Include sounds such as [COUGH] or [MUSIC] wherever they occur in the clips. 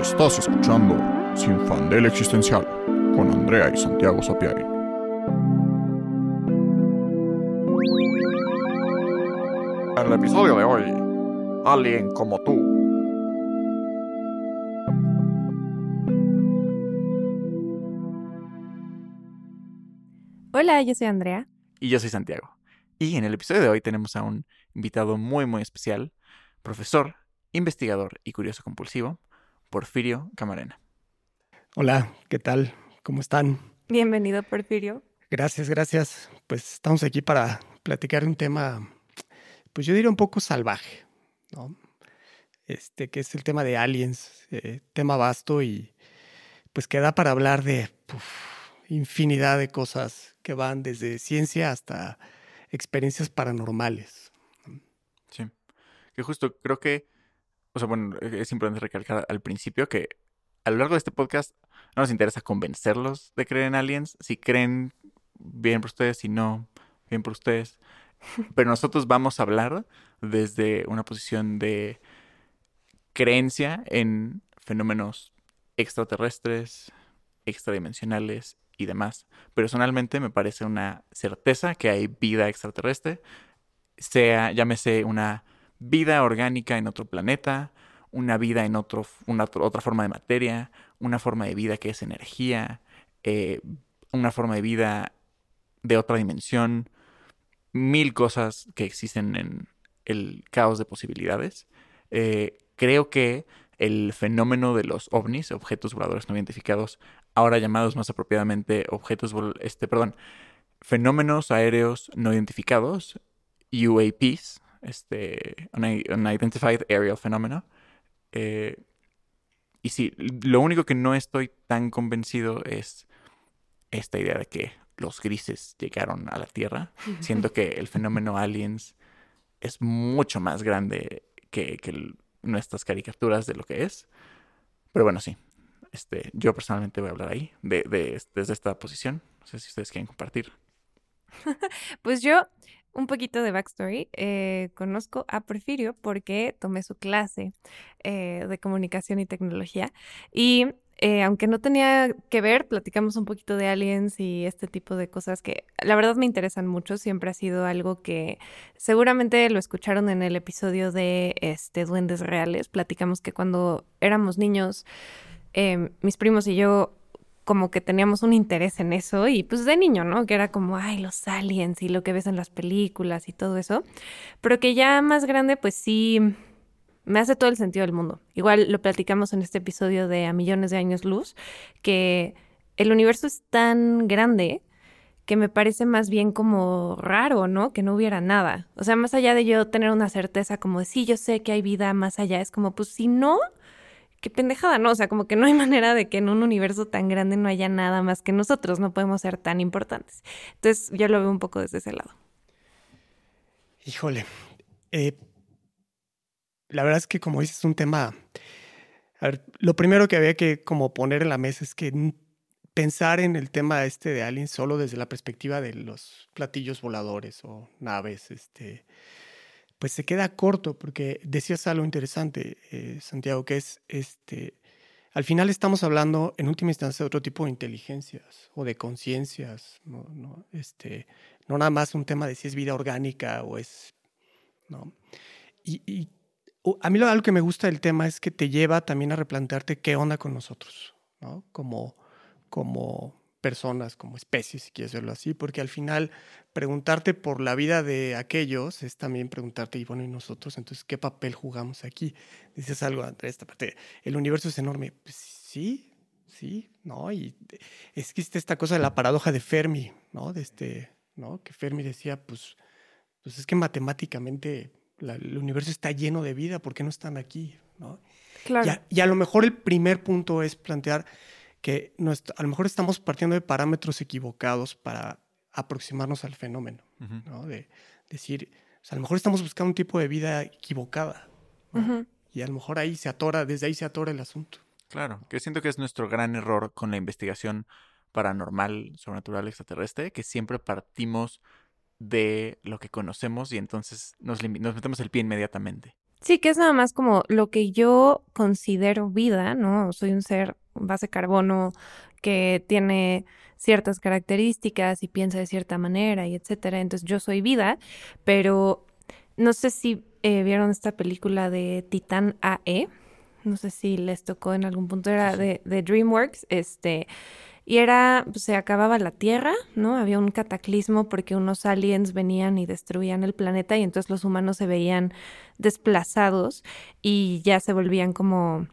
Estás escuchando Sin Fandel Existencial con Andrea y Santiago Sapiari. En el episodio de hoy, alguien como tú. Hola, yo soy Andrea. Y yo soy Santiago. Y en el episodio de hoy tenemos a un invitado muy muy especial, profesor, investigador y curioso compulsivo, Porfirio Camarena. Hola, ¿qué tal? ¿Cómo están? Bienvenido, Porfirio. Gracias, gracias. Pues estamos aquí para platicar un tema, pues yo diría un poco salvaje, ¿no? Este, que es el tema de aliens, eh, tema vasto y pues que da para hablar de uf, infinidad de cosas que van desde ciencia hasta experiencias paranormales. Sí, que justo creo que, o sea, bueno, es importante recalcar al principio que a lo largo de este podcast no nos interesa convencerlos de creer en aliens. Si creen, bien por ustedes, si no, bien por ustedes. [LAUGHS] Pero nosotros vamos a hablar desde una posición de creencia en fenómenos extraterrestres, extradimensionales y demás. Personalmente me parece una certeza que hay vida extraterrestre, sea, llámese una vida orgánica en otro planeta, una vida en otro, una otra forma de materia, una forma de vida que es energía, eh, una forma de vida de otra dimensión, mil cosas que existen en el caos de posibilidades. Eh, creo que el fenómeno de los ovnis, objetos voladores no identificados, ahora llamados más apropiadamente objetos, este, perdón, fenómenos aéreos no identificados, UAPs, este, Unidentified Aerial Phenomena. Eh, y sí, lo único que no estoy tan convencido es esta idea de que los grises llegaron a la Tierra, siendo que el fenómeno aliens es mucho más grande que, que el, nuestras caricaturas de lo que es. Pero bueno, sí. Este, yo personalmente voy a hablar ahí, de, de, desde esta posición. No sé si ustedes quieren compartir. [LAUGHS] pues yo, un poquito de backstory. Eh, conozco a Porfirio porque tomé su clase eh, de comunicación y tecnología. Y eh, aunque no tenía que ver, platicamos un poquito de aliens y este tipo de cosas que la verdad me interesan mucho. Siempre ha sido algo que seguramente lo escucharon en el episodio de este, Duendes Reales. Platicamos que cuando éramos niños, eh, mis primos y yo como que teníamos un interés en eso y pues de niño, ¿no? Que era como, ay, los aliens y lo que ves en las películas y todo eso. Pero que ya más grande, pues sí me hace todo el sentido del mundo. Igual lo platicamos en este episodio de A Millones de Años Luz, que el universo es tan grande que me parece más bien como raro, ¿no? Que no hubiera nada. O sea, más allá de yo tener una certeza como de sí, yo sé que hay vida más allá, es como, pues si no, qué pendejada, ¿no? O sea, como que no hay [LAUGHS] manera de que en un universo tan grande no haya nada más que nosotros, no podemos ser tan importantes. Entonces, yo lo veo un poco desde ese lado. Híjole, eh, la verdad es que como dices, es un tema... A ver, lo primero que había que como poner en la mesa es que pensar en el tema este de aliens solo desde la perspectiva de los platillos voladores o naves, este, pues se queda corto porque decías algo interesante, eh, Santiago, que es, este, al final estamos hablando en última instancia de otro tipo de inteligencias o de conciencias, no, no, este, no nada más un tema de si es vida orgánica o es, ¿no? Y, y a mí lo algo que me gusta del tema es que te lleva también a replantearte qué onda con nosotros, ¿no? Como, como personas, como especies, si quieres verlo así, porque al final preguntarte por la vida de aquellos es también preguntarte, y bueno, ¿y nosotros? Entonces, ¿qué papel jugamos aquí? Dices algo, Andrés, esta parte, el universo es enorme. Pues sí, sí, ¿no? Y existe esta cosa de la paradoja de Fermi, ¿no? De este, ¿no? Que Fermi decía, pues, pues es que matemáticamente la, el universo está lleno de vida, ¿por qué no están aquí? ¿no? Claro. Y, a, y, a, lo mejor el primer punto es plantear que a lo mejor estamos partiendo de parámetros equivocados para aproximarnos al fenómeno, uh -huh. ¿no? De decir, o sea, a lo mejor estamos buscando un tipo de vida equivocada. ¿no? Uh -huh. Y a lo mejor ahí se atora, desde ahí se atora el asunto. Claro, que siento que es nuestro gran error con la investigación paranormal, sobrenatural, extraterrestre, que siempre partimos de lo que conocemos y entonces nos, nos metemos el pie inmediatamente. Sí, que es nada más como lo que yo considero vida, ¿no? Soy un ser base carbono que tiene ciertas características y piensa de cierta manera y etcétera. Entonces yo soy vida, pero no sé si eh, vieron esta película de Titán AE. No sé si les tocó en algún punto, era de, de DreamWorks, este, y era, pues, se acababa la Tierra, ¿no? Había un cataclismo porque unos aliens venían y destruían el planeta y entonces los humanos se veían desplazados y ya se volvían como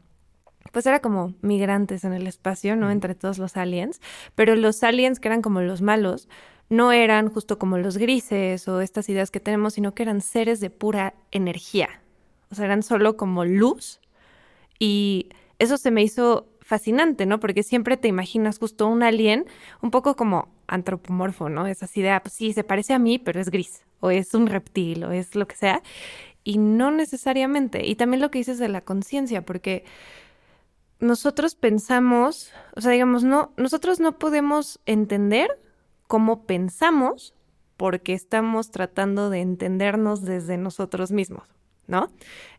pues era como migrantes en el espacio, ¿no? Entre todos los aliens, pero los aliens que eran como los malos no eran justo como los grises o estas ideas que tenemos, sino que eran seres de pura energía. O sea, eran solo como luz y eso se me hizo fascinante, ¿no? Porque siempre te imaginas justo un alien un poco como antropomorfo, ¿no? Esas ideas, pues sí, se parece a mí, pero es gris, o es un reptil, o es lo que sea. Y no necesariamente. Y también lo que dices de la conciencia, porque nosotros pensamos, o sea, digamos, no, nosotros no podemos entender cómo pensamos porque estamos tratando de entendernos desde nosotros mismos, ¿no?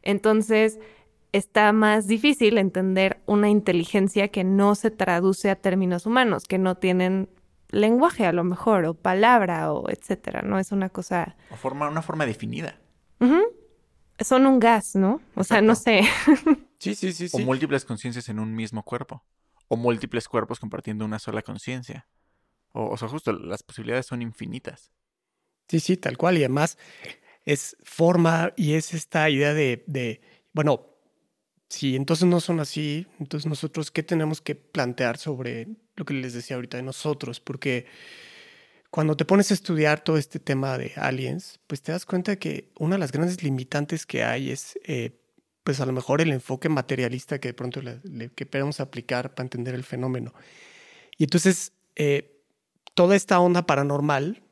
Entonces, está más difícil entender una inteligencia que no se traduce a términos humanos, que no tienen lenguaje a lo mejor, o palabra, o etcétera, ¿no? Es una cosa... O forma, una forma definida. Son un gas, ¿no? O sea, no sé. [LAUGHS] Sí, sí, sí, O múltiples conciencias en un mismo cuerpo. O múltiples cuerpos compartiendo una sola conciencia. O, o sea, justo, las posibilidades son infinitas. Sí, sí, tal cual. Y además es forma y es esta idea de, de, bueno, si entonces no son así, entonces nosotros, ¿qué tenemos que plantear sobre lo que les decía ahorita de nosotros? Porque cuando te pones a estudiar todo este tema de aliens, pues te das cuenta que una de las grandes limitantes que hay es, eh, pues a lo mejor el enfoque materialista que de pronto le, le queremos aplicar para entender el fenómeno. Y entonces, eh, toda esta onda paranormal,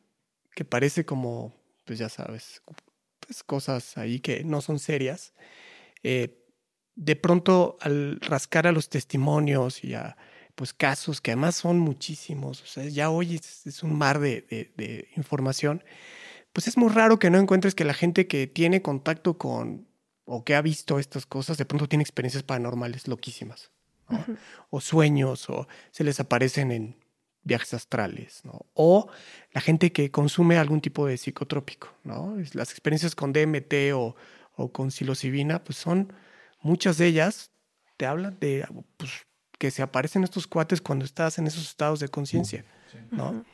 que parece como, pues ya sabes, pues cosas ahí que no son serias, eh, de pronto al rascar a los testimonios y a pues casos que además son muchísimos, o sea, ya hoy es, es un mar de, de, de, información, pues es muy raro que no encuentres que la gente que tiene contacto con o que ha visto estas cosas de pronto tiene experiencias paranormales loquísimas, ¿no? uh -huh. o sueños, o se les aparecen en viajes astrales, ¿no? O la gente que consume algún tipo de psicotrópico, ¿no? Las experiencias con DMT o, o con psilocibina, pues son muchas de ellas te hablan de pues, que se aparecen estos cuates cuando estás en esos estados de conciencia, sí. ¿no?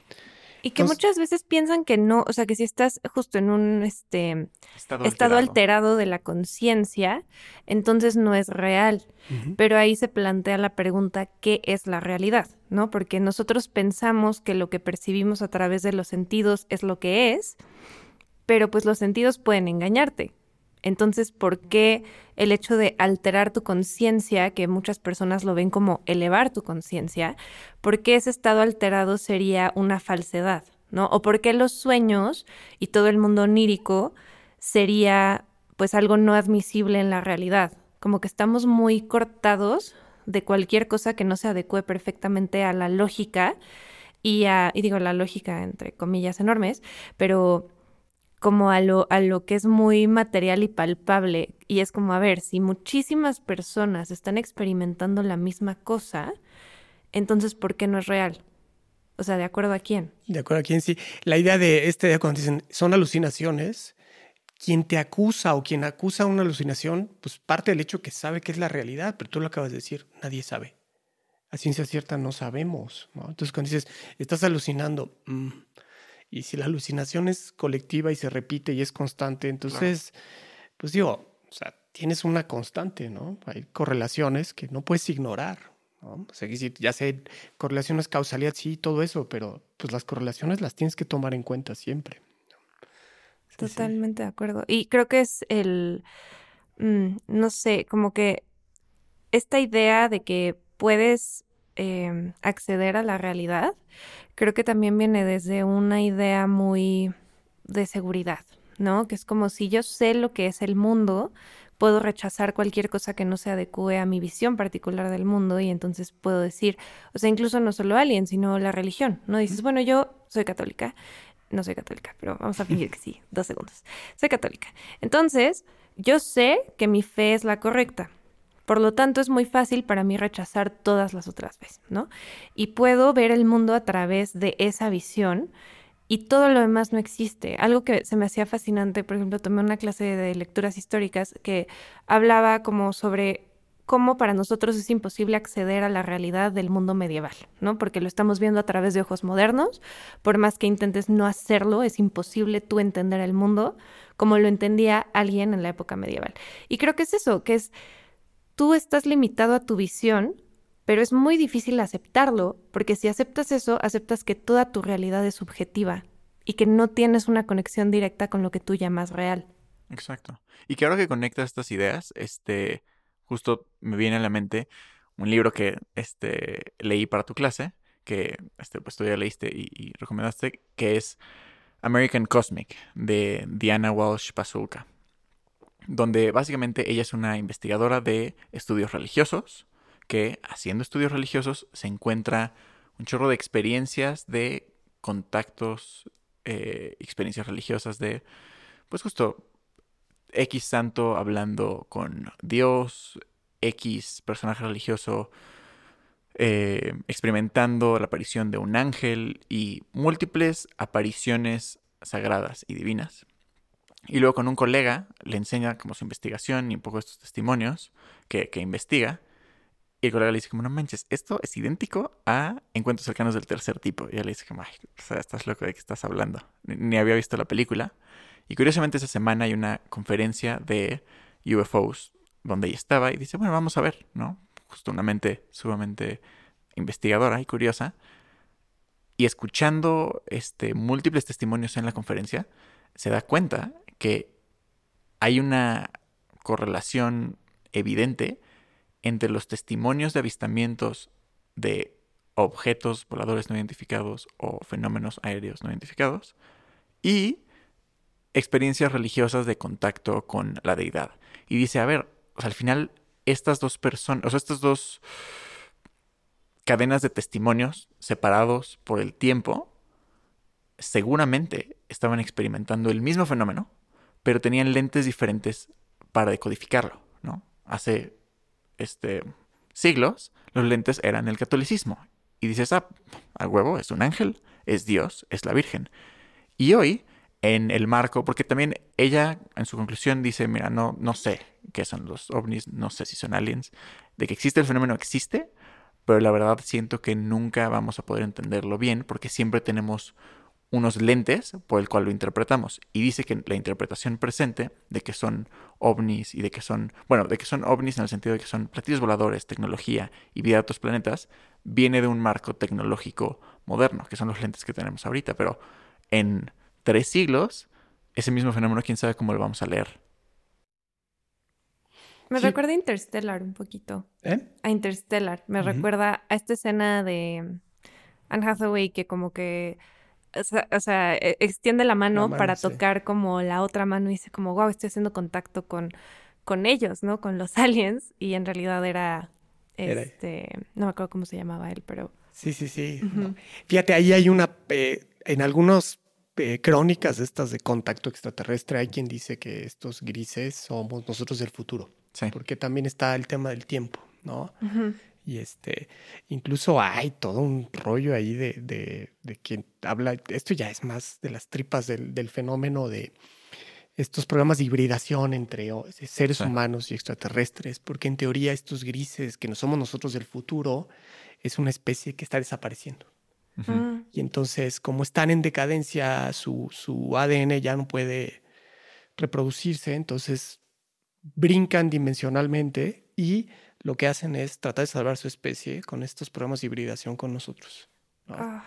Y que Entonces, muchas veces piensan que no, o sea, que si estás justo en un este, estado, estado alterado. alterado de la conciencia, entonces no es real. Uh -huh. Pero ahí se plantea la pregunta, ¿qué es la realidad? ¿No? Porque nosotros pensamos que lo que percibimos a través de los sentidos es lo que es, pero pues los sentidos pueden engañarte. Entonces, ¿por qué el hecho de alterar tu conciencia, que muchas personas lo ven como elevar tu conciencia, por qué ese estado alterado sería una falsedad? ¿No? O por qué los sueños y todo el mundo onírico sería pues algo no admisible en la realidad. Como que estamos muy cortados de cualquier cosa que no se adecue perfectamente a la lógica y a, y digo la lógica entre comillas enormes, pero como a lo, a lo que es muy material y palpable. Y es como, a ver, si muchísimas personas están experimentando la misma cosa, entonces, ¿por qué no es real? O sea, ¿de acuerdo a quién? De acuerdo a quién, sí. La idea de este día cuando dicen son alucinaciones, quien te acusa o quien acusa una alucinación, pues parte del hecho que sabe que es la realidad, pero tú lo acabas de decir, nadie sabe. A ciencia cierta no sabemos, ¿no? Entonces cuando dices, estás alucinando, mmm, y si la alucinación es colectiva y se repite y es constante, entonces, claro. pues digo, o sea, tienes una constante, ¿no? Hay correlaciones que no puedes ignorar, ¿no? O sea, ya sé, correlaciones, causalidad, sí, todo eso, pero pues las correlaciones las tienes que tomar en cuenta siempre. Sí, Totalmente sí. de acuerdo. Y creo que es el, mmm, no sé, como que esta idea de que puedes eh, acceder a la realidad, creo que también viene desde una idea muy de seguridad, ¿no? Que es como si yo sé lo que es el mundo, puedo rechazar cualquier cosa que no se adecue a mi visión particular del mundo y entonces puedo decir, o sea, incluso no solo alguien, sino la religión, ¿no? Dices, bueno, yo soy católica, no soy católica, pero vamos a fingir que sí, dos segundos, soy católica. Entonces, yo sé que mi fe es la correcta. Por lo tanto, es muy fácil para mí rechazar todas las otras veces, ¿no? Y puedo ver el mundo a través de esa visión y todo lo demás no existe. Algo que se me hacía fascinante, por ejemplo, tomé una clase de lecturas históricas que hablaba como sobre cómo para nosotros es imposible acceder a la realidad del mundo medieval, ¿no? Porque lo estamos viendo a través de ojos modernos, por más que intentes no hacerlo, es imposible tú entender el mundo como lo entendía alguien en la época medieval. Y creo que es eso, que es tú estás limitado a tu visión, pero es muy difícil aceptarlo, porque si aceptas eso, aceptas que toda tu realidad es subjetiva y que no tienes una conexión directa con lo que tú llamas real. Exacto. Y que ahora que conectas estas ideas, este, justo me viene a la mente un libro que este, leí para tu clase, que este, pues tú ya leíste y, recomendaste, que es American Cosmic, de Diana Walsh Pasulka, donde básicamente ella es una investigadora de estudios religiosos, que haciendo estudios religiosos se encuentra un chorro de experiencias de contactos, eh, experiencias religiosas de, pues justo X santo hablando con Dios, X personaje religioso eh, experimentando la aparición de un ángel y múltiples apariciones sagradas y divinas. Y luego con un colega le enseña como su investigación y un poco estos testimonios que, investiga. Y el colega le dice como, no manches, esto es idéntico a encuentros cercanos del tercer tipo. Y ella le dice como, ay, estás loco de qué estás hablando. ni había visto la película. Y curiosamente esa semana hay una conferencia de UFOs donde ella estaba y dice, bueno, vamos a ver, ¿no? Justo una mente sumamente investigadora y curiosa. Y escuchando este, múltiples testimonios en la conferencia, se da cuenta que hay una correlación evidente entre los testimonios de avistamientos de objetos voladores no identificados o fenómenos aéreos no identificados y experiencias religiosas de contacto con la deidad. Y dice, a ver, al final estas dos personas, o sea, estas dos cadenas de testimonios separados por el tiempo, seguramente estaban experimentando el mismo fenómeno, pero tenían lentes diferentes para decodificarlo, ¿no? Hace este siglos los lentes eran el catolicismo y dices, ah, a huevo, es un ángel, es Dios, es la Virgen. Y hoy en el marco, porque también ella en su conclusión dice, mira, no, no sé qué son los ovnis, no sé si son aliens, de que existe el fenómeno existe, pero la verdad siento que nunca vamos a poder entenderlo bien porque siempre tenemos unos lentes por el cual lo interpretamos. Y dice que la interpretación presente de que son ovnis y de que son, bueno, de que son ovnis en el sentido de que son platillos voladores, tecnología y vida de otros planetas, viene de un marco tecnológico moderno, que son los lentes que tenemos ahorita, pero en tres siglos, ese mismo fenómeno, quién sabe cómo lo vamos a leer. Me recuerda a Interstellar un poquito. ¿Eh? A Interstellar. Me recuerda a esta escena de Anne Hathaway que como que, o sea, e, extiende la mano, para tocar como la otra mano y dice como, wow, estoy haciendo contacto con, con ellos, ¿no? Con los [LAUGHS] aliens. Y en realidad era, este, no me acuerdo cómo se llamaba él, pero... Sí, sí, sí. Fíjate, ahí hay una, eh, en algunos eh, crónicas estas de contacto extraterrestre, hay quien dice que estos grises somos nosotros del futuro. Porque también está el tema del tiempo, ¿no? Y este, incluso hay todo un rollo ahí de, de, de, quien habla, esto ya es más de las tripas del, del fenómeno de estos programas de hibridación entre seres humanos y extraterrestres, porque en teoría estos grises que no somos nosotros del futuro es una especie que está desapareciendo. Mm. Y entonces, como están en decadencia, su, su ADN ya no puede reproducirse, entonces brincan dimensionalmente y lo que hacen es tratar de salvar su especie con estos programas de hibridación con nosotros. Ah.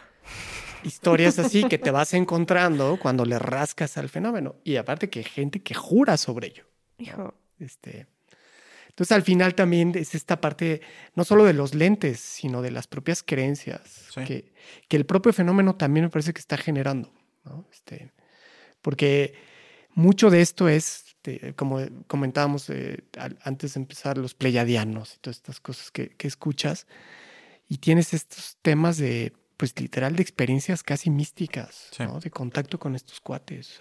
Historias así que te [LAUGHS] vas encontrando cuando le rascas al fenómeno. Y aparte que hay gente que jura sobre ello. Hijo. Este, entonces, al final también es esta parte, no solo de los lentes, sino de las propias creencias, que, que, el propio fenómeno también me parece que está generando, ¿no? Este, porque mucho de esto es, este, como comentábamos eh, antes de empezar, los pleiadianos y todas estas cosas que, que escuchas, y tienes estos temas de, pues literal, de experiencias casi místicas, ¿no? De contacto con estos cuates.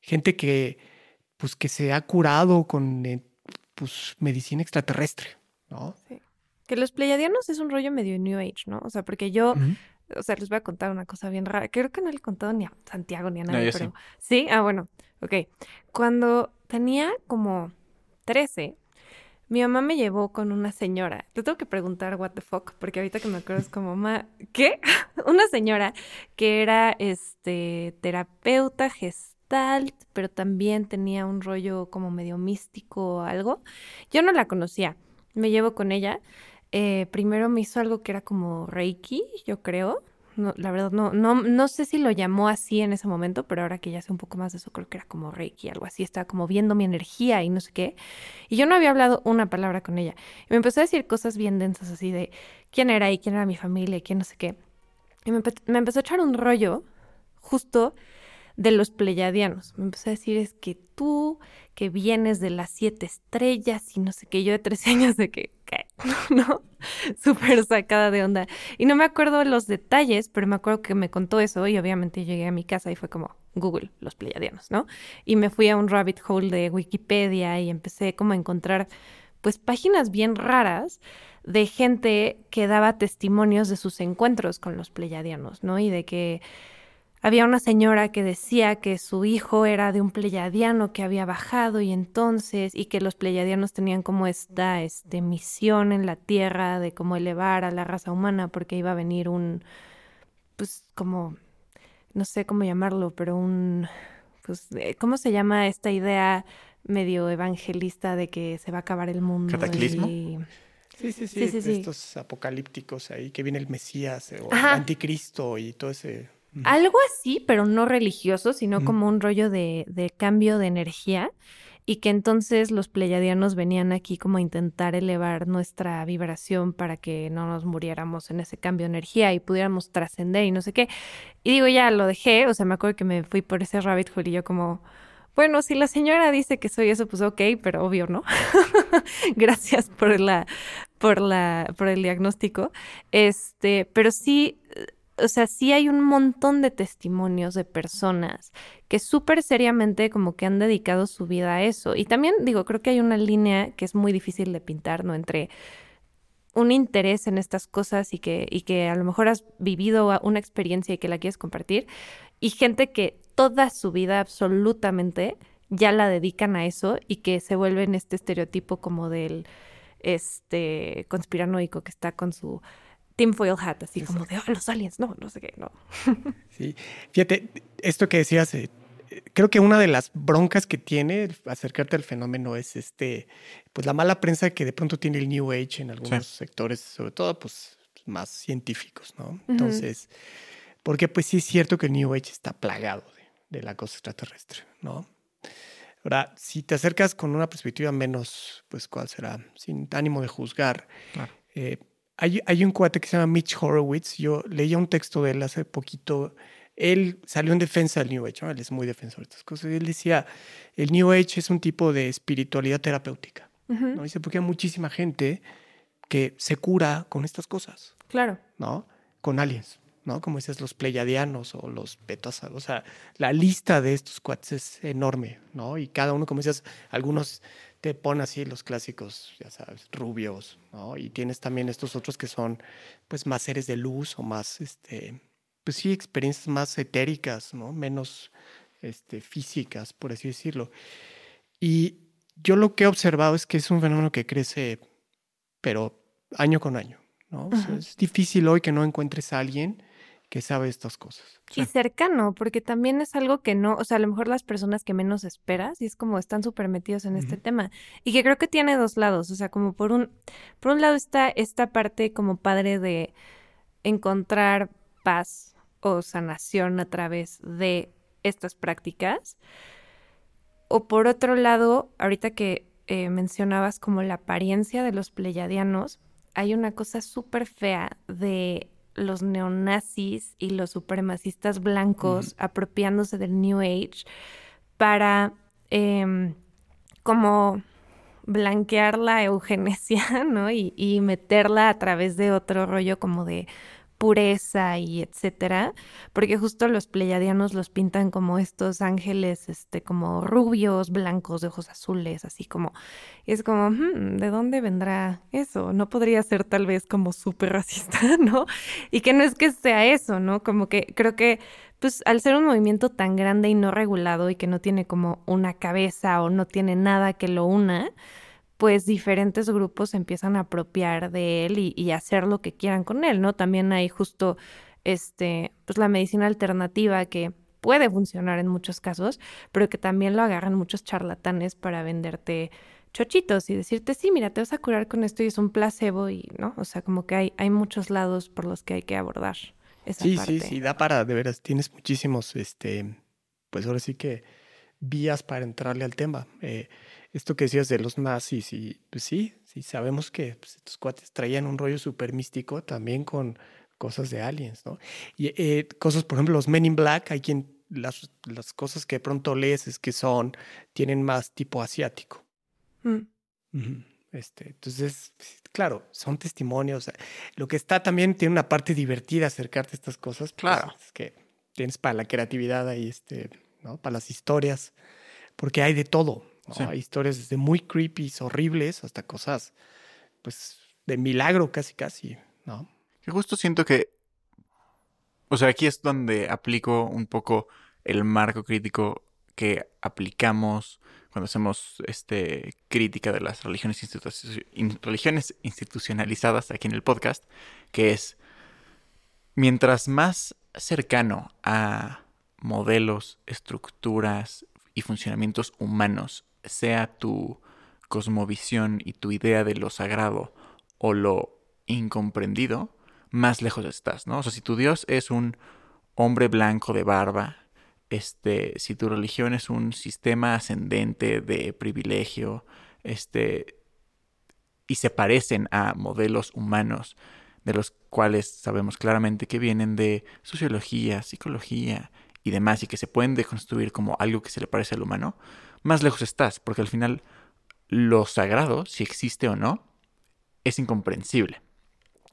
gente que pues que se ha curado con eh, pues, medicina extraterrestre, ¿no? Sí. Que los pleiadianos es un rollo medio New Age, ¿no? O sea, porque yo, o sea, les voy a contar una cosa bien rara. Creo que no le he contado ni a Santiago ni a nadie, pero sí. sí. Ah, bueno, ok. Cuando tenía como 13, mi mamá me llevó con una señora. Te tengo que preguntar what the fuck, porque ahorita que me acuerdo es como, mamá, ¿qué? [LAUGHS] una señora que era este terapeuta gestalt, pero también tenía un rollo como medio místico o algo. Yo no la conocía. Me llevo con ella. Eh, primero me hizo algo que era como Reiki, yo creo. No, la verdad, no, no, no sé si lo llamó así en ese momento, pero ahora que ya sé un poco más de eso, creo que era como Reiki, algo así. Estaba como viendo mi energía y no sé qué. Y yo no había hablado una palabra con ella. Y me empezó a decir cosas bien densas, así de quién era y quién era mi familia y quién no sé qué. Y me, me empezó a echar un rollo justo de los pleyadianos. Me empezó a decir, es que tú, que vienes de las siete estrellas y no sé qué, yo de tres [LAUGHS] años de que, ¿qué? [LAUGHS] ¿No? [LAUGHS] Súper sacada de onda. Y no me acuerdo los detalles, pero me acuerdo que me contó eso y obviamente llegué a mi casa y fue como, Google, los pleyadianos, ¿no? Y me fui a un rabbit hole de Wikipedia y empecé como a encontrar, pues, páginas bien raras de gente que daba testimonios de sus encuentros con los pleyadianos, ¿no? Y de que había una señora que decía que su hijo era de un pleyadiano que había bajado y entonces, y que los pleyadianos tenían como esta este, misión en la tierra de cómo elevar a la raza humana porque iba a venir un, pues como, no sé cómo llamarlo, pero un, pues, eh, ¿cómo se llama esta idea medio evangelista de que se va a acabar el mundo? ¿Cataclismo? Sí, sí, sí, estos apocalípticos ahí, que viene el Mesías o el anticristo y todo ese algo así, pero no religioso, sino como un rollo de, de, cambio de energía y que entonces los pleyadianos venían aquí como a intentar elevar nuestra vibración para que no nos muriéramos en ese cambio de energía y pudiéramos trascender y no sé qué. Y digo, ya lo dejé, o sea, me acuerdo que me fui por ese rabbit hole y yo como, bueno, si la señora dice que soy eso, pues ok, pero obvio, ¿no? [LAUGHS] Gracias por la, por la, por el diagnóstico. Este, pero sí o sea, sí hay un montón de testimonios de personas que súper seriamente como que han dedicado su vida a eso. Y también digo, creo que hay una línea que es muy difícil de pintar, ¿no? Entre un interés en estas cosas y que, y que a lo mejor has vivido una experiencia y que la quieres compartir, y gente que toda su vida absolutamente ya la dedican a eso y que se vuelven este estereotipo como del este conspiranoico que está con su tinfoil hat, así como de los aliens, no, no sé qué, no. [LAUGHS] Sí, fíjate, esto que decías, eh, creo que una de las broncas que tiene acercarte al fenómeno es este, pues la mala prensa que de pronto tiene el New Age en algunos sectores, sobre todo pues más científicos, ¿no? Entonces, porque pues sí es cierto que el New Age está plagado de, la cosa extraterrestre, ¿no? Ahora, si te acercas con una perspectiva menos, pues cuál será, sin ánimo de juzgar, eh, hay, un cuate que se llama Mitch Horowitz. Yo leía un texto de él hace poquito. Él salió en defensa del New Age. Él es muy defensor de estas cosas. Él decía, el New Age es un tipo de espiritualidad terapéutica. ¿no? Dice, porque hay muchísima gente que se cura con estas cosas. Claro. ¿No? Con aliens. ¿no? Como dices, los pleiadianos o los betas. O sea, la lista de estos cuates es enorme, ¿no? Y cada uno, como dices, algunos te pone así los clásicos, ya sabes, rubios, ¿no? Y tienes también estos otros que son, pues, más seres de luz o más, este, pues sí, experiencias más etéricas, ¿no? Menos, este, físicas, por así decirlo. Y yo lo que he observado es que es un fenómeno que crece, pero año con año, ¿no? es difícil hoy que no encuentres a alguien que sabe estas cosas. Y cercano, porque también es algo que no, o sea, a lo mejor las personas que menos esperas y es como están súper metidos en este tema y que creo que tiene dos lados, o sea, como por un, por un lado está esta parte como padre de encontrar paz o sanación a través de estas prácticas. O por otro lado, ahorita que eh, mencionabas como la apariencia de los pleyadianos, hay una cosa súper fea de los neonazis y los supremacistas blancos apropiándose del New Age para em, como blanquear la eugenesia, [LAUGHS] ¿no? Y, y, meterla a través de otro rollo como de pureza y etcétera, porque justo los pleyadianos los pintan como estos ángeles, este, como rubios, blancos, de ojos azules, así como, y es como, ¿de dónde vendrá eso? No podría ser tal vez como súper racista, [LAUGHS] ¿no? Y que no es que sea eso, ¿no? Como que creo que, pues, al ser un movimiento tan grande y no regulado y que no tiene como una cabeza o no tiene nada que lo una, pues diferentes grupos empiezan a apropiar de él y, hacer lo que quieran con él, ¿no? También hay justo este, pues la medicina alternativa que puede funcionar en muchos casos, pero que también lo agarran muchos charlatanes para venderte chochitos y decirte, sí, mira, te vas a curar con esto y es un placebo y, ¿no? O sea, como que hay, hay muchos lados por los que hay que abordar esa sí, parte. Sí, sí, da para, de veras, tienes muchísimos, este, pues ahora sí que vías para entrarle al tema. Eh, esto que decías de los nazis, y pues sí, sí, sabemos que pues, estos cuates traían un rollo súper místico también con cosas de aliens, ¿no? Y eh, cosas, por ejemplo, los Men in Black, hay quien, las, las cosas que de pronto lees es que son, tienen más tipo asiático. Mm. Este, entonces, claro, son testimonios. Lo que está también tiene una parte divertida acercarte a estas cosas. Pues, claro. es que tienes para la creatividad ahí, este, ¿no? Para las historias, porque hay de todo. Hay historias desde muy creepy, horribles, hasta cosas, pues, de milagro casi, casi, ¿no? Que justo siento que, o sea, aquí es donde aplico un poco el marco crítico que aplicamos cuando hacemos este, crítica de las religiones, religiones institucionalizadas aquí en el podcast, que es, mientras más cercano a modelos, estructuras y funcionamientos humanos sea tu cosmovisión y tu idea de lo sagrado o lo incomprendido, más lejos estás, ¿no? O sea, si tu Dios es un hombre blanco de barba, este, si tu religión es un sistema ascendente de privilegio, este, y se parecen a modelos humanos de los cuales sabemos claramente que vienen de sociología, psicología y demás, y que se pueden deconstruir como algo que se le parece al humano, más lejos estás, porque al final lo sagrado, si existe o no, es incomprensible.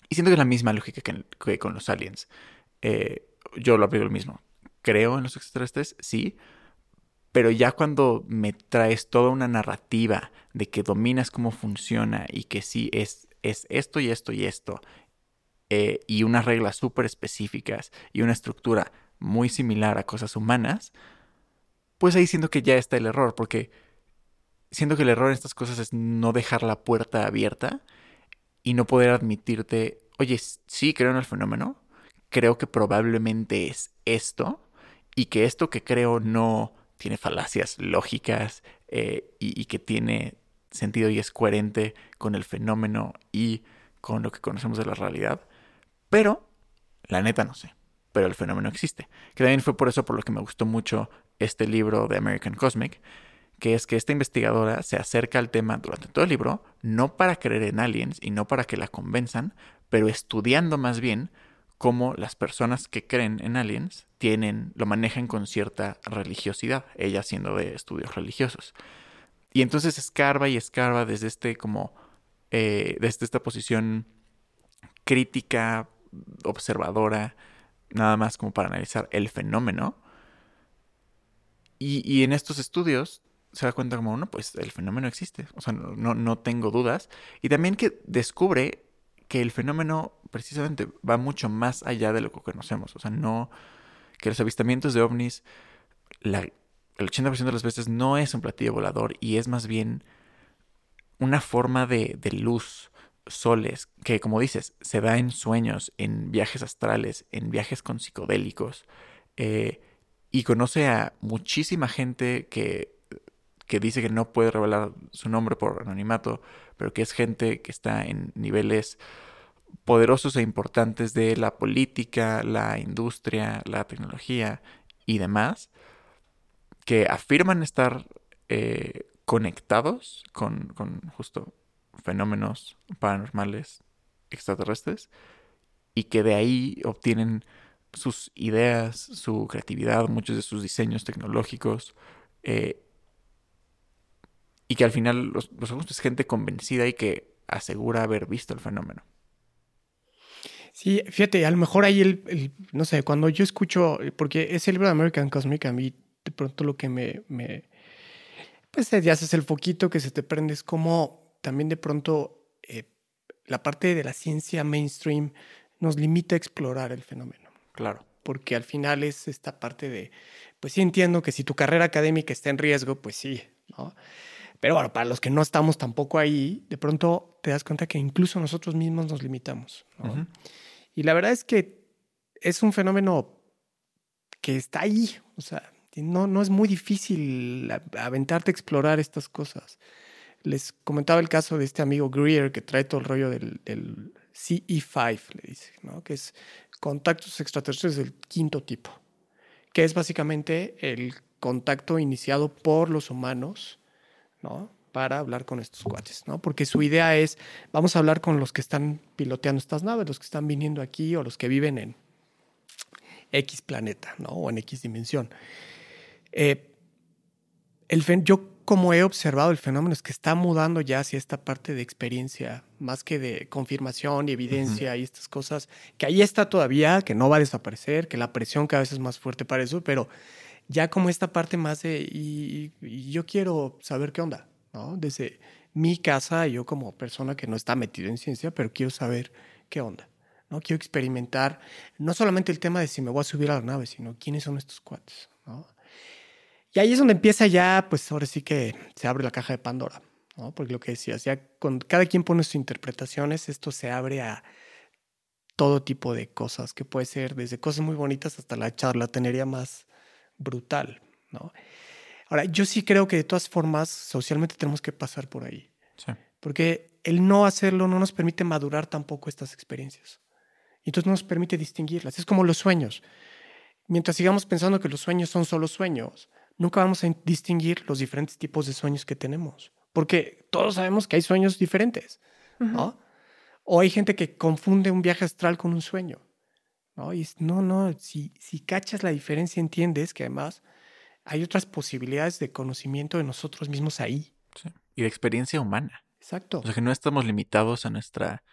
Y siento que es la misma lógica que, con los aliens. Eh, yo lo aplico lo mismo. Creo en los extraterrestres, sí, pero ya cuando me traes toda una narrativa de que dominas cómo funciona y que sí es, es esto y esto y esto, eh, y unas reglas súper específicas y una estructura muy similar a cosas humanas, pues ahí siento que ya está el error, porque siento que el error en estas cosas es no dejar la puerta abierta y no poder admitirte, oye, sí creo en el fenómeno, creo que probablemente es esto, y que esto que creo no tiene falacias lógicas eh, y, y que tiene sentido y es coherente con el fenómeno y con lo que conocemos de la realidad. Pero, la neta no sé pero el fenómeno existe. Que también fue por eso por lo que me gustó mucho este libro de American Cosmic, que es que esta investigadora se acerca al tema durante todo el libro, no para creer en aliens y no para que la convenzan, pero estudiando más bien cómo las personas que creen en aliens tienen, lo manejan con cierta religiosidad, ella siendo de estudios religiosos. Y entonces escarba y escarba desde este como, eh, desde esta posición crítica, observadora, nada más como para analizar el fenómeno. Y, en estos estudios se da cuenta como, no, pues el fenómeno existe, o sea, no, no tengo dudas. Y también que descubre que el fenómeno precisamente va mucho más allá de lo que conocemos, o sea, no, que los avistamientos de ovnis, el 80% de las veces no es un platillo volador y es más bien una forma de, de luz soles, que como dices, se da en sueños, en viajes astrales, en viajes con psicodélicos, eh, y conoce a muchísima gente que, que dice que no puede revelar su nombre por anonimato, pero que es gente que está en niveles poderosos e importantes de la política, la industria, la tecnología y demás, que afirman estar eh, conectados con, con justo fenómenos paranormales extraterrestres y que de ahí obtienen sus ideas, su creatividad, muchos de sus diseños tecnológicos eh, y que al final los, los gente convencida y que asegura haber visto el fenómeno. Sí, fíjate, a lo mejor ahí el, el- no sé, cuando yo escucho, porque ese libro de American Cosmic, a mí de pronto lo que me, me pues ya haces el foquito que se te prende, es como también de pronto eh, la parte de la ciencia mainstream nos limita a explorar el fenómeno Claro. porque al final es esta parte de, pues sí entiendo que si tu carrera académica está en riesgo, pues sí, ¿no? Pero bueno, para los que no estamos tampoco ahí, de pronto te das cuenta que incluso nosotros mismos nos limitamos. Y la verdad es que es un fenómeno que está ahí, o sea, no, no es muy difícil aventarte a explorar estas cosas. Les comentaba el caso de este amigo Greer que trae todo el rollo del, del CE5, le dice, ¿no? que es contactos extraterrestres del quinto tipo, que es básicamente el contacto iniciado por los humanos, ¿no? Para hablar con estos cuates, ¿no? Porque su idea es, vamos a hablar con los que están piloteando estas naves, los que están viniendo aquí o los que viven en X planeta, ¿no? O en X dimensión. Eh, el yo como he observado el fenómeno es que está mudando ya hacia esta parte de experiencia, más que de confirmación y evidencia y estas cosas, que ahí está todavía, que no va a desaparecer, que la presión cada vez es más fuerte para eso, pero ya como esta parte más de, y, y yo quiero saber qué onda, ¿no? Desde mi casa, yo como persona que no está metido en ciencia, pero quiero saber qué onda, ¿no? Quiero experimentar no solamente el tema de si me voy a subir a la nave, sino quiénes son estos cuates, ¿no? Y ahí es donde empieza ya, pues ahora sí que se abre la caja de Pandora, ¿no? Porque lo que decías, ya con cada quien pone sus interpretaciones, esto se abre a todo tipo de cosas, que puede ser desde cosas muy bonitas hasta la charlatanería más brutal, ¿no? Ahora, yo sí creo que de todas formas, socialmente tenemos que pasar por ahí, Sí. porque el no hacerlo no nos permite madurar tampoco estas experiencias. Y entonces no nos permite distinguirlas. Es como los sueños. Mientras sigamos pensando que los sueños son solo sueños, nunca vamos a distinguir los diferentes tipos de sueños que tenemos. Porque todos sabemos que hay sueños diferentes, ¿no? O hay gente que confunde un viaje astral con un sueño, ¿no? Y es, no, no, si, si cachas la diferencia, entiendes que además hay otras posibilidades de conocimiento de nosotros mismos ahí. sí. Y de experiencia humana. Exacto. O sea, que no estamos limitados a nuestra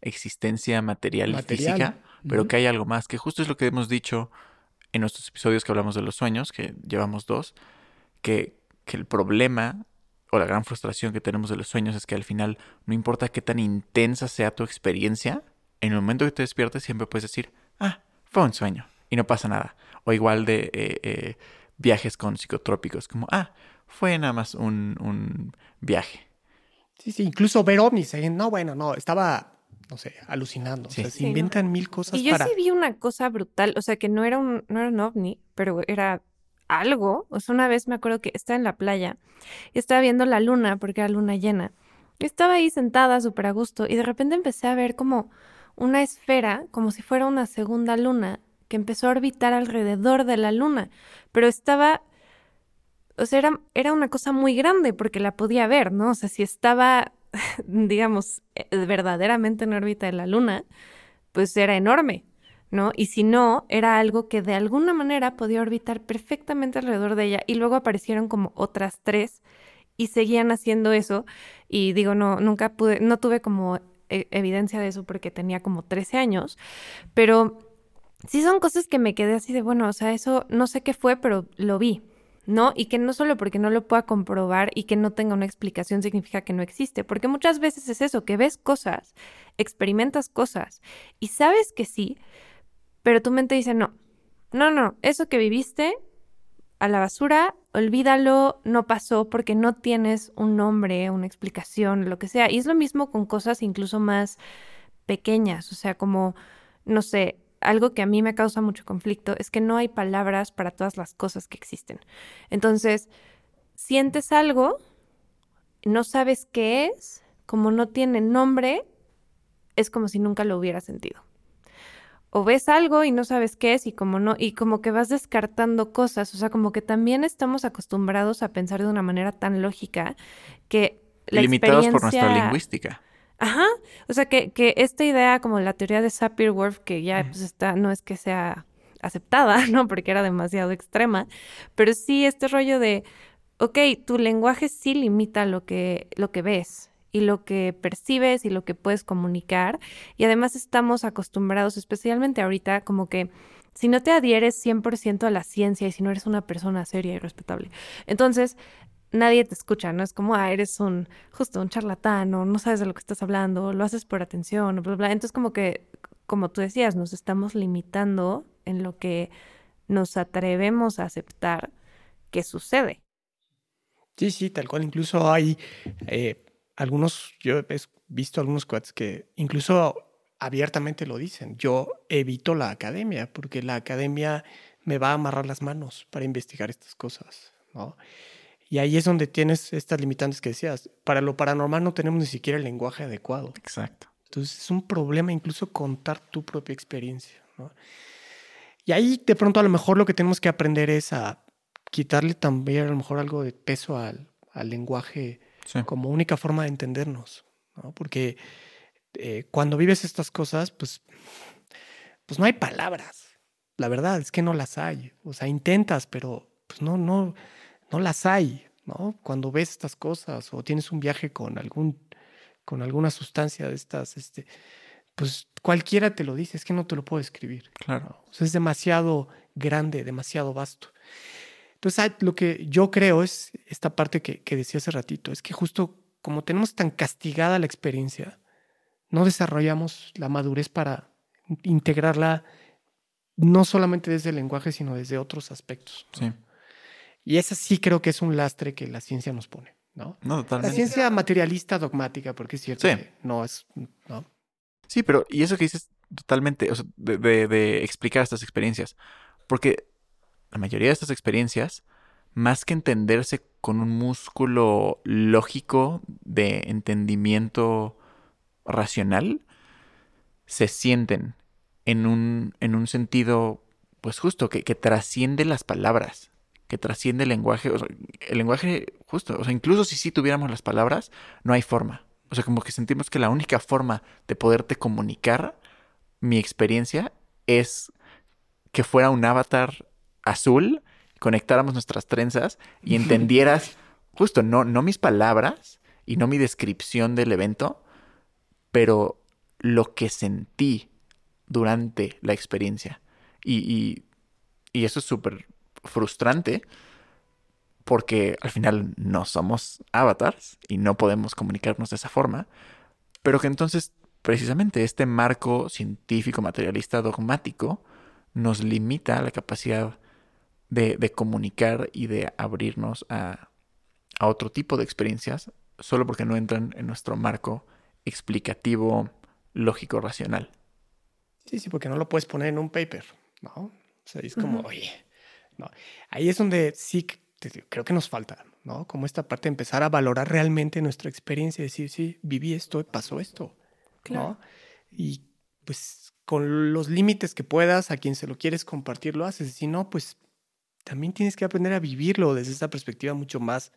existencia material, y física, pero que hay algo más, que justo es lo que hemos dicho en nuestros episodios que hablamos de los sueños, que llevamos dos, que, que el problema o la gran frustración que tenemos de los sueños es que al final no importa qué tan intensa sea tu experiencia, en el momento que te despiertes siempre puedes decir, ah, fue un sueño y no pasa nada. O igual de eh, eh, viajes con psicotrópicos, como, ah, fue nada más un, un viaje. Sí, sí, incluso ver ovnis. ¿eh? No, bueno, no, estaba, no sé, alucinando. Sí. O sea, se Sí, no. inventan mil cosas Y yo para... sí vi una cosa brutal, o sea, que no era un, no era un ovni, pero era algo. O sea, una vez me acuerdo que estaba en la playa y estaba viendo la luna, porque era luna llena. Y estaba ahí sentada súper a gusto y de repente empecé a ver como una esfera, como si fuera una segunda luna, que empezó a orbitar alrededor de la luna. Pero estaba, o sea, era, era una cosa muy grande porque la podía ver, ¿no? O sea, si estaba, [LAUGHS] digamos, eh, verdaderamente en órbita de la luna, pues era enorme, ¿no? Y si no, era algo que de alguna manera podía orbitar perfectamente alrededor de ella. Y luego aparecieron como otras tres y seguían haciendo eso. Y digo, no, nunca pude, no tuve como e- evidencia de eso porque tenía como 13 años, pero sí son cosas que me quedé así de, bueno, o sea, eso no sé qué fue, pero lo vi, ¿no? Y que no solo porque no lo pueda comprobar y que no tenga una explicación significa que no existe, porque muchas veces es eso, que ves cosas, experimentas cosas y sabes que sí, pero tu mente dice, no, no, no, eso que viviste a la basura, olvídalo, no pasó porque no tienes un nombre, una explicación, lo que sea. Y es lo mismo con cosas incluso más pequeñas, o sea, como, no sé, algo que a mí me causa mucho conflicto es que no hay palabras para todas las cosas que existen. Entonces, sientes algo, no sabes qué es, como no tiene nombre, es como si nunca lo hubiera sentido. O ves algo y no sabes qué es y como no y como que vas descartando cosas, o sea, como que también estamos acostumbrados a pensar de una manera tan lógica que la Limitados por nuestra lingüística. Ajá, o sea que, que esta idea como la teoría de Sapir-Whorf que ya pues está, no es que sea aceptada, [LAUGHS] ¿no? Porque era demasiado extrema, pero sí este rollo de, ok, tu lenguaje sí limita lo que, lo que ves y lo que percibes y lo que puedes comunicar. Y además estamos acostumbrados, especialmente ahorita, como que si no te adhieres 100% a la ciencia y si no eres una persona seria y respetable, entonces nadie te escucha, ¿no? Es como, ah, eres un, justo un charlatán o no sabes de lo que estás hablando, lo haces por atención, bla, bla. Entonces como que, como tú decías, nos estamos limitando en lo que nos atrevemos a aceptar que sucede. Sí, sí, tal cual. Incluso hay eh, algunos, yo he visto algunos cuates que incluso abiertamente lo dicen. Yo evito la academia porque la academia me va a amarrar las manos para investigar estas cosas, ¿no? Y ahí es donde tienes estas limitantes que decías. Para lo paranormal no tenemos ni siquiera el lenguaje adecuado. Exacto. Entonces es un problema incluso contar tu propia experiencia, ¿no? Y ahí de pronto a lo mejor lo que tenemos que aprender es a quitarle también a lo mejor algo de peso al, al lenguaje como única forma de entendernos, ¿no? Porque eh, cuando vives estas cosas, pues, pues no hay palabras. La verdad es que no las hay. O sea, intentas, pero pues no, no, no las hay, ¿no? Cuando ves estas cosas o tienes un viaje con algún, con alguna sustancia de estas, este, pues cualquiera te lo dice, es que no te lo puedo escribir. Claro. O sea, es demasiado grande, demasiado vasto. Entonces, lo que yo creo es esta parte que, que decía hace ratito, es que justo como tenemos tan castigada la experiencia, no desarrollamos la madurez para integrarla no solamente desde el lenguaje, sino desde otros aspectos. Sí. Y ese sí creo que es un lastre que la ciencia nos pone, ¿no? No, totalmente. La ciencia materialista dogmática, porque es cierto que no es, ¿no? Sí, pero y eso que dices totalmente, o sea, de, de, explicar estas experiencias, porque la mayoría de estas experiencias, más que entenderse con un músculo lógico de entendimiento racional, se sienten en un, en un sentido, pues justo, que, que trasciende las palabras, que trasciende el lenguaje. El lenguaje, justo, o sea, incluso si sí tuviéramos las palabras, no hay forma. O sea, como que sentimos que la única forma de poderte comunicar mi experiencia es que fuera un avatar azul, conectáramos nuestras trenzas y entendieras justo no, no mis palabras y no mi descripción del evento, pero lo que sentí durante la experiencia. Y, y, eso es súper frustrante porque al final no somos avatars y no podemos comunicarnos de esa forma, pero que entonces precisamente este marco científico, materialista, dogmático, nos limita la capacidad de, de comunicar y de abrirnos a, a otro tipo de experiencias solo porque no entran en nuestro marco explicativo, lógico, racional. Sí, sí, porque no lo puedes poner en un paper, ¿no? O sea, es como, oye, no. Ahí es donde sí creo que nos falta, ¿no? Como esta parte de empezar a valorar realmente nuestra experiencia y decir, sí, viví esto, pasó esto, ¿no? Y pues con los límites que puedas, a quien se lo quieres compartir, lo haces. Si no, pues también tienes que aprender a vivirlo desde esta perspectiva mucho más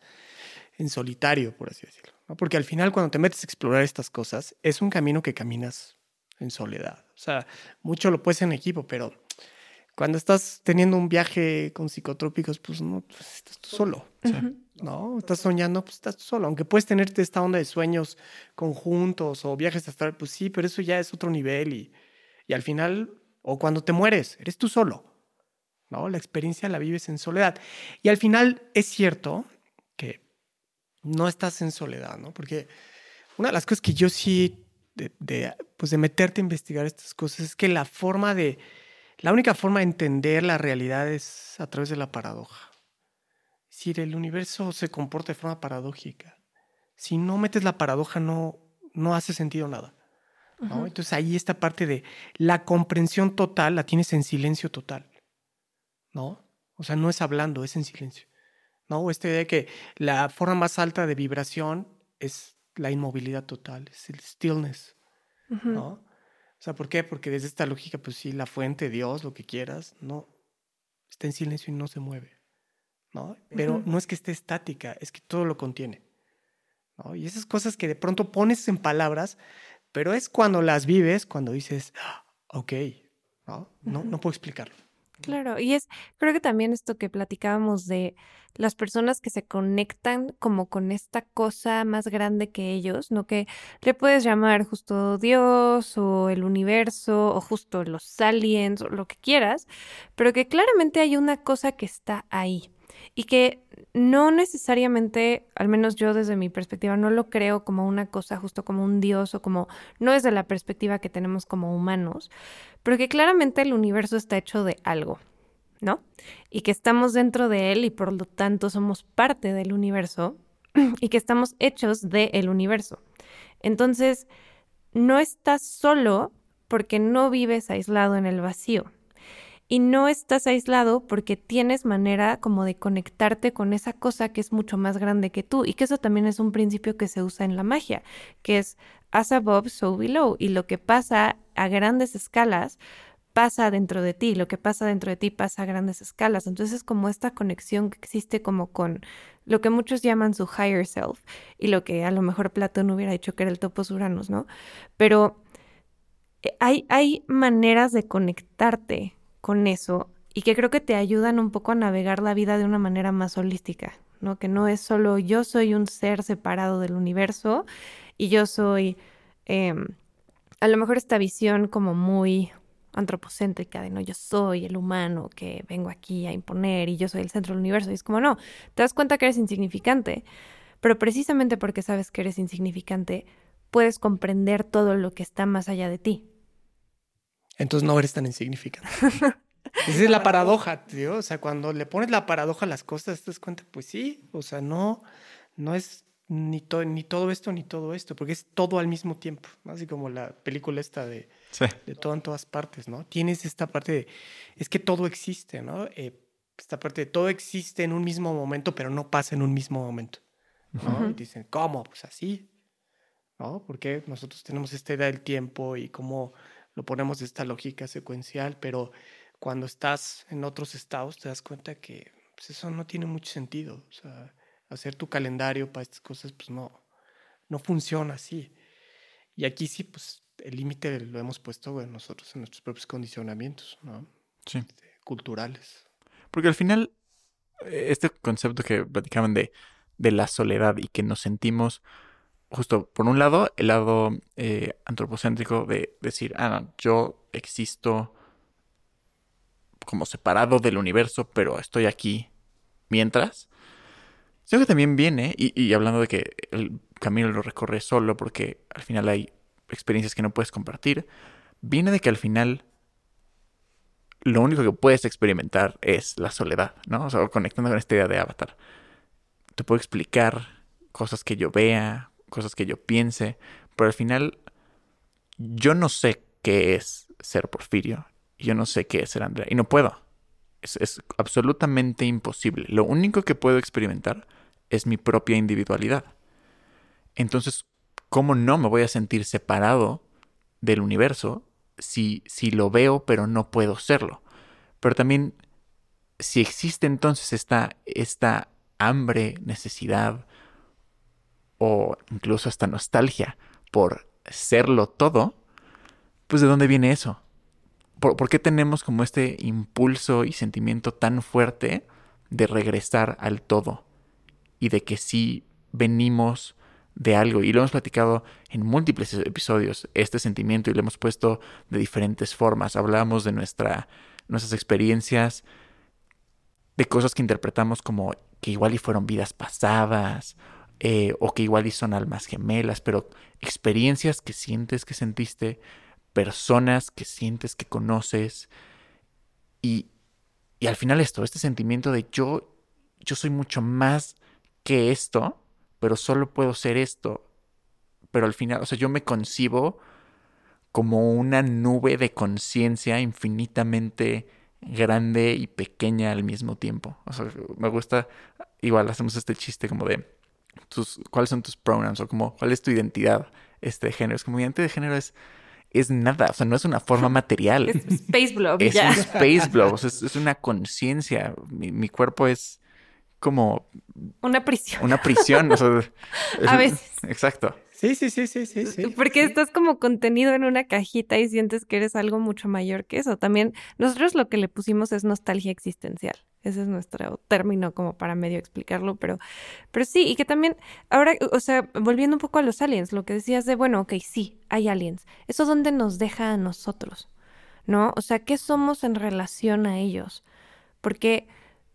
en solitario, por así decirlo. Porque al final cuando te metes a explorar estas cosas, es un camino que caminas en soledad. O sea, mucho lo puedes en equipo, pero cuando estás teniendo un viaje con psicotrópicos, pues no, pues estás tú solo. ¿No? Estás soñando, pues estás tú solo. Aunque puedes tenerte esta onda de sueños conjuntos o viajes astral, pues sí, pero eso ya es otro nivel y, y al final, o cuando te mueres, eres tú solo. ¿No? La experiencia la vives en soledad. Y al final es cierto que no estás en soledad, ¿no? Porque una de las cosas que yo sí, de, pues de meterte a investigar estas cosas, es que la forma de, la única forma de entender la realidad es a través de la paradoja. Es decir, el universo se comporta de forma paradójica. Si no metes la paradoja, no, no hace sentido nada. ¿no? Entonces ahí esta parte de la comprensión total la tienes en silencio total. ¿No? O sea, no es hablando, es en silencio. ¿no? Esta idea de que la forma más alta de vibración es la inmovilidad total, es el stillness, ¿no? O sea, ¿por qué? Porque desde esta lógica, pues sí, la fuente, Dios, lo que quieras, no, está en silencio y no se mueve, ¿no? Pero no es que esté estática, es que todo lo contiene, ¿no? Y esas cosas que de pronto pones en palabras, pero es cuando las vives, cuando dices, ah, ok, ¿no? No, no puedo explicarlo. Claro, y es, creo que también esto que platicábamos de las personas que se conectan como con esta cosa más grande que ellos, ¿no? Que le puedes llamar justo Dios o el universo o justo los aliens o lo que quieras, pero que claramente hay una cosa que está ahí y que no necesariamente, al menos yo desde mi perspectiva, no lo creo como una cosa justo como un dios o como, no es de la perspectiva que tenemos como humanos, pero que claramente el universo está hecho de algo, ¿no? Y que estamos dentro de él y por lo tanto somos parte del universo [CLEARS THROAT] y que estamos hechos del universo. Entonces, no estás solo porque no vives aislado en el vacío y no estás aislado porque tienes manera como de conectarte con esa cosa que es mucho más grande que tú y que eso también es un principio que se usa en la magia, que es as above, so below y lo que pasa a grandes escalas pasa dentro de ti, lo que pasa dentro de ti pasa a grandes escalas. Entonces es como esta conexión que existe como con lo que muchos llaman su higher self y lo que a lo mejor Platón hubiera dicho que era el topos Uranus, ¿no? Pero eh, hay, hay maneras de conectarte con eso y que creo que te ayudan un poco a navegar la vida de una manera más holística, ¿no? Que no es solo yo soy un ser separado del universo y yo soy, em, a lo mejor esta visión como muy antropocéntrica de no, yo soy el humano que vengo aquí a imponer y yo soy el centro del universo. Y es como, no, te das cuenta que eres insignificante, pero precisamente porque sabes que eres insignificante, puedes comprender todo lo que está más allá de ti entonces no eres tan insignificante. [LAUGHS] Esa es la paradoja, tío. O sea, cuando le pones la paradoja a las cosas, te das cuenta, pues sí, o sea, no, no es ni, ni todo esto ni todo esto, porque es todo al mismo tiempo, así como la película esta de, de todo en todas partes, ¿no? Tienes esta parte de, es que todo existe, ¿no? Eh, esta parte de todo existe en un mismo momento, pero no pasa en un mismo momento, ¿no? Y dicen, ¿cómo? Pues así, ¿no? Porque nosotros tenemos esta idea del tiempo y cómo lo ponemos de esta lógica secuencial, pero cuando estás en otros estados te das cuenta que pues, eso no tiene mucho sentido. O sea, hacer tu calendario para estas cosas, pues no, no funciona así. Y aquí sí, pues el límite lo hemos puesto nosotros en nuestros propios condicionamientos, ¿no? Sí. Este, culturales. Porque al final, eh, este concepto que platicaban de, de la soledad y que nos sentimos justo por un lado, el lado eh, antropocéntrico de decir, ah, no, yo existo como separado del universo, pero estoy aquí mientras. Sino que también viene, y, y, hablando de que el camino lo recorre solo porque al final hay experiencias que no puedes compartir, viene de que al final lo único que puedes experimentar es la soledad, ¿no? O sea, conectando con esta idea de avatar. Te puedo explicar cosas que yo vea, cosas que yo piense, pero al final yo no sé qué es ser Porfirio, yo no sé qué es ser Andrea, y no puedo. Es, es absolutamente imposible. Lo único que puedo experimentar es mi propia individualidad. Entonces, ¿cómo no me voy a sentir separado del universo si, si lo veo pero no puedo serlo? Pero también, si existe entonces esta, esta hambre, necesidad, o incluso hasta nostalgia por serlo todo, pues ¿de dónde viene eso? ¿Por, qué tenemos como este impulso y sentimiento tan fuerte de regresar al todo? Y de que sí venimos de algo. Y lo hemos platicado en múltiples episodios, este sentimiento, y lo hemos puesto de diferentes formas. Hablamos de nuestra, nuestras experiencias, de cosas que interpretamos como que igual y fueron vidas pasadas, eh, o que igual y son almas gemelas, pero experiencias que sientes que sentiste, personas que sientes que conoces y, y al final esto, este sentimiento de yo, yo soy mucho más que esto, pero solo puedo ser esto, pero al final, o sea, yo me concibo como una nube de conciencia infinitamente grande y pequeña al mismo tiempo. O sea, me gusta, igual hacemos este chiste como de, cuáles son tus pronouns o como cuál es tu identidad este, de género. Es como identidad de género es, es nada, o sea, no es una forma material. es Space Blob. Es un Space Blob, o sea, es, una conciencia. Mi, cuerpo es como... Una prisión. Una prisión, o sea, [LAUGHS] A veces. Exacto. Sí, sí, sí, sí, sí, sí. Porque estás como contenido en una cajita y sientes que eres algo mucho mayor que eso. También nosotros lo que le pusimos es nostalgia existencial. Ese es nuestro término como para medio explicarlo, pero, pero sí, y que también, ahora, o sea, volviendo un poco a los aliens, lo que decías de, bueno, ok, sí, hay aliens. ¿Eso dónde nos deja a nosotros? ¿No? O sea, ¿qué somos en relación a ellos? Porque,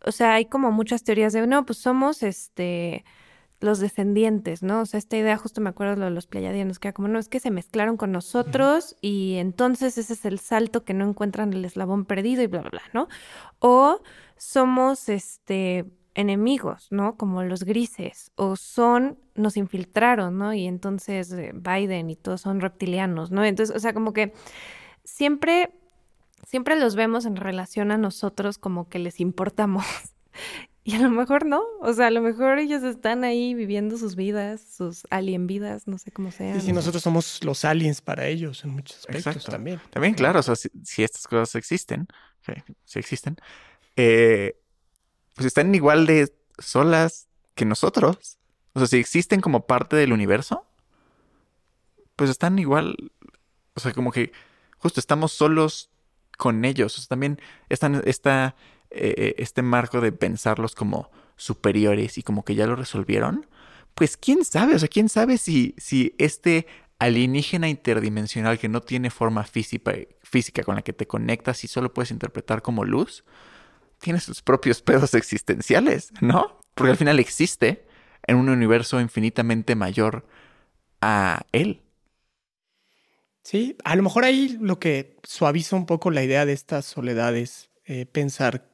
o sea, hay como muchas teorías de, no, pues somos, este, los descendientes, ¿no? O sea, esta idea, justo me acuerdo de los pleiadianos, que era como, no, es que se mezclaron con nosotros y entonces ese es el salto que no encuentran el eslabón perdido y bla, bla, bla, ¿no? O somos, este, enemigos, ¿no? Como los grises, o son, nos infiltraron, ¿no? Y entonces eh, Biden y todos son reptilianos, ¿no? Entonces, o sea, como que siempre, siempre los vemos en relación a nosotros como que les importamos. [LAUGHS] Y a lo mejor no, o sea, a lo mejor ellos están ahí viviendo sus vidas, sus alien vidas, no sé cómo sea. Y si nosotros somos los aliens para ellos en muchos aspectos también. También, claro, o sea, si, estas cosas existen, si existen, eh, pues están igual de solas que nosotros. O sea, si existen como parte del universo, pues están igual, o sea, como que justo estamos solos con ellos. O sea, también están, está eh, este marco de pensarlos como superiores y como que ya lo resolvieron, pues quién sabe, o sea, quién sabe si, si este alienígena interdimensional que no tiene forma física, física con la que te conectas y solo puedes interpretar como luz, tiene sus propios [LAUGHS] pedos existenciales, ¿no? Porque al final existe en un universo infinitamente mayor a él. Sí, a lo mejor ahí lo que suaviza un poco la idea de estas soledades, eh, pensar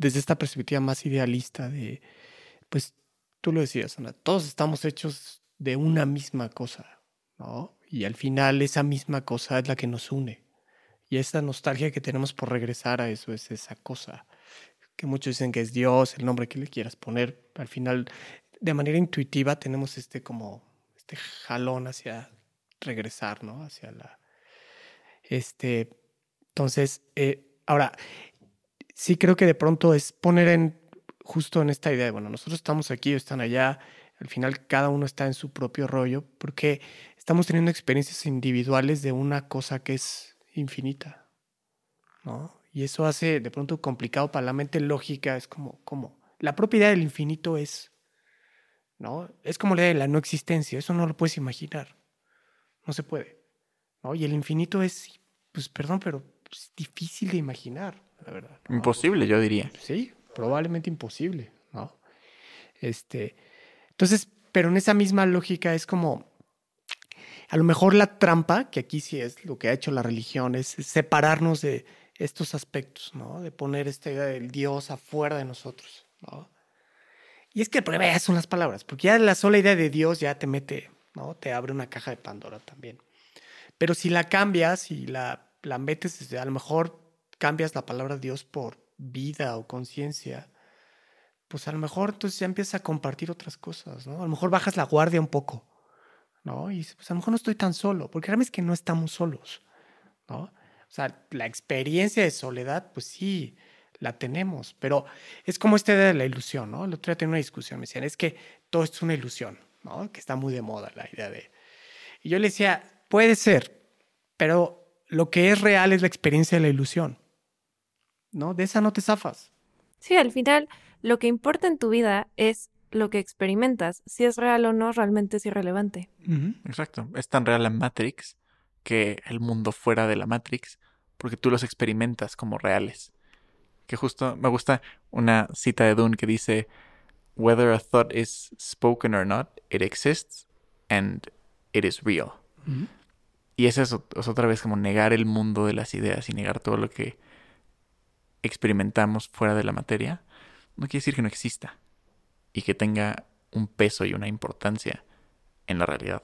desde esta perspectiva más idealista de, pues tú lo decías, Ana, todos estamos hechos de una misma cosa, ¿no? Y al final esa misma cosa es la que nos une. Y esta nostalgia que tenemos por regresar a eso es esa cosa, que muchos dicen que es Dios, el nombre que le quieras poner, al final de manera intuitiva tenemos este como, este jalón hacia regresar, ¿no? Hacia la... Este, entonces, eh, ahora, sí creo que de pronto es poner en justo en esta idea de, bueno, nosotros estamos aquí, están allá, al final cada uno está en su propio rollo, porque estamos teniendo experiencias individuales de una cosa que es infinita, ¿no? Y eso hace de pronto complicado para la mente lógica, es como, como, la propia idea del infinito es, ¿no? Es como la idea de la no existencia, eso no lo puedes imaginar, no se puede, ¿no? Y el infinito es, pues perdón, pero es difícil de imaginar la verdad. Imposible, yo diría. Sí, probablemente imposible, ¿no? Este, entonces, pero en esa misma lógica es como, a lo mejor la trampa, que aquí sí es lo que ha hecho la religión, es separarnos de estos aspectos, ¿no? De poner esta idea del Dios afuera de nosotros, ¿no? Y es que el problema son las palabras, porque ya la sola idea de Dios ya te mete, ¿no? Te abre una caja de Pandora también. Pero si la cambias y la, la metes, a lo mejor cambias la palabra Dios por vida o conciencia, pues a lo mejor entonces ya empiezas a compartir otras cosas, ¿no? A lo mejor bajas la guardia un poco, ¿no? Y pues a lo mejor no estoy tan solo, porque realmente es que no estamos solos, ¿no? O sea, la experiencia de soledad, pues sí, la tenemos, pero es como esta idea de la ilusión, ¿no? El otro día tenía una discusión, me decían, es que todo esto es una ilusión, ¿no? Que está muy de moda la idea de... Y yo le decía, puede ser, pero lo que es real es la experiencia de la ilusión. ¿No? De esa no te zafas. Sí, al final lo que importa en tu vida es lo que experimentas. Si es real o no, realmente es irrelevante. Exacto. Es tan real la Matrix que el mundo fuera de la Matrix, porque tú los experimentas como reales. Que justo me gusta una cita de Dune que dice, Whether a thought is spoken or not, it exists and it is real. Y es eso, es otra vez como negar el mundo de las ideas y negar todo lo que experimentamos fuera de la materia, no quiere decir que no exista y que tenga un peso y una importancia en la realidad.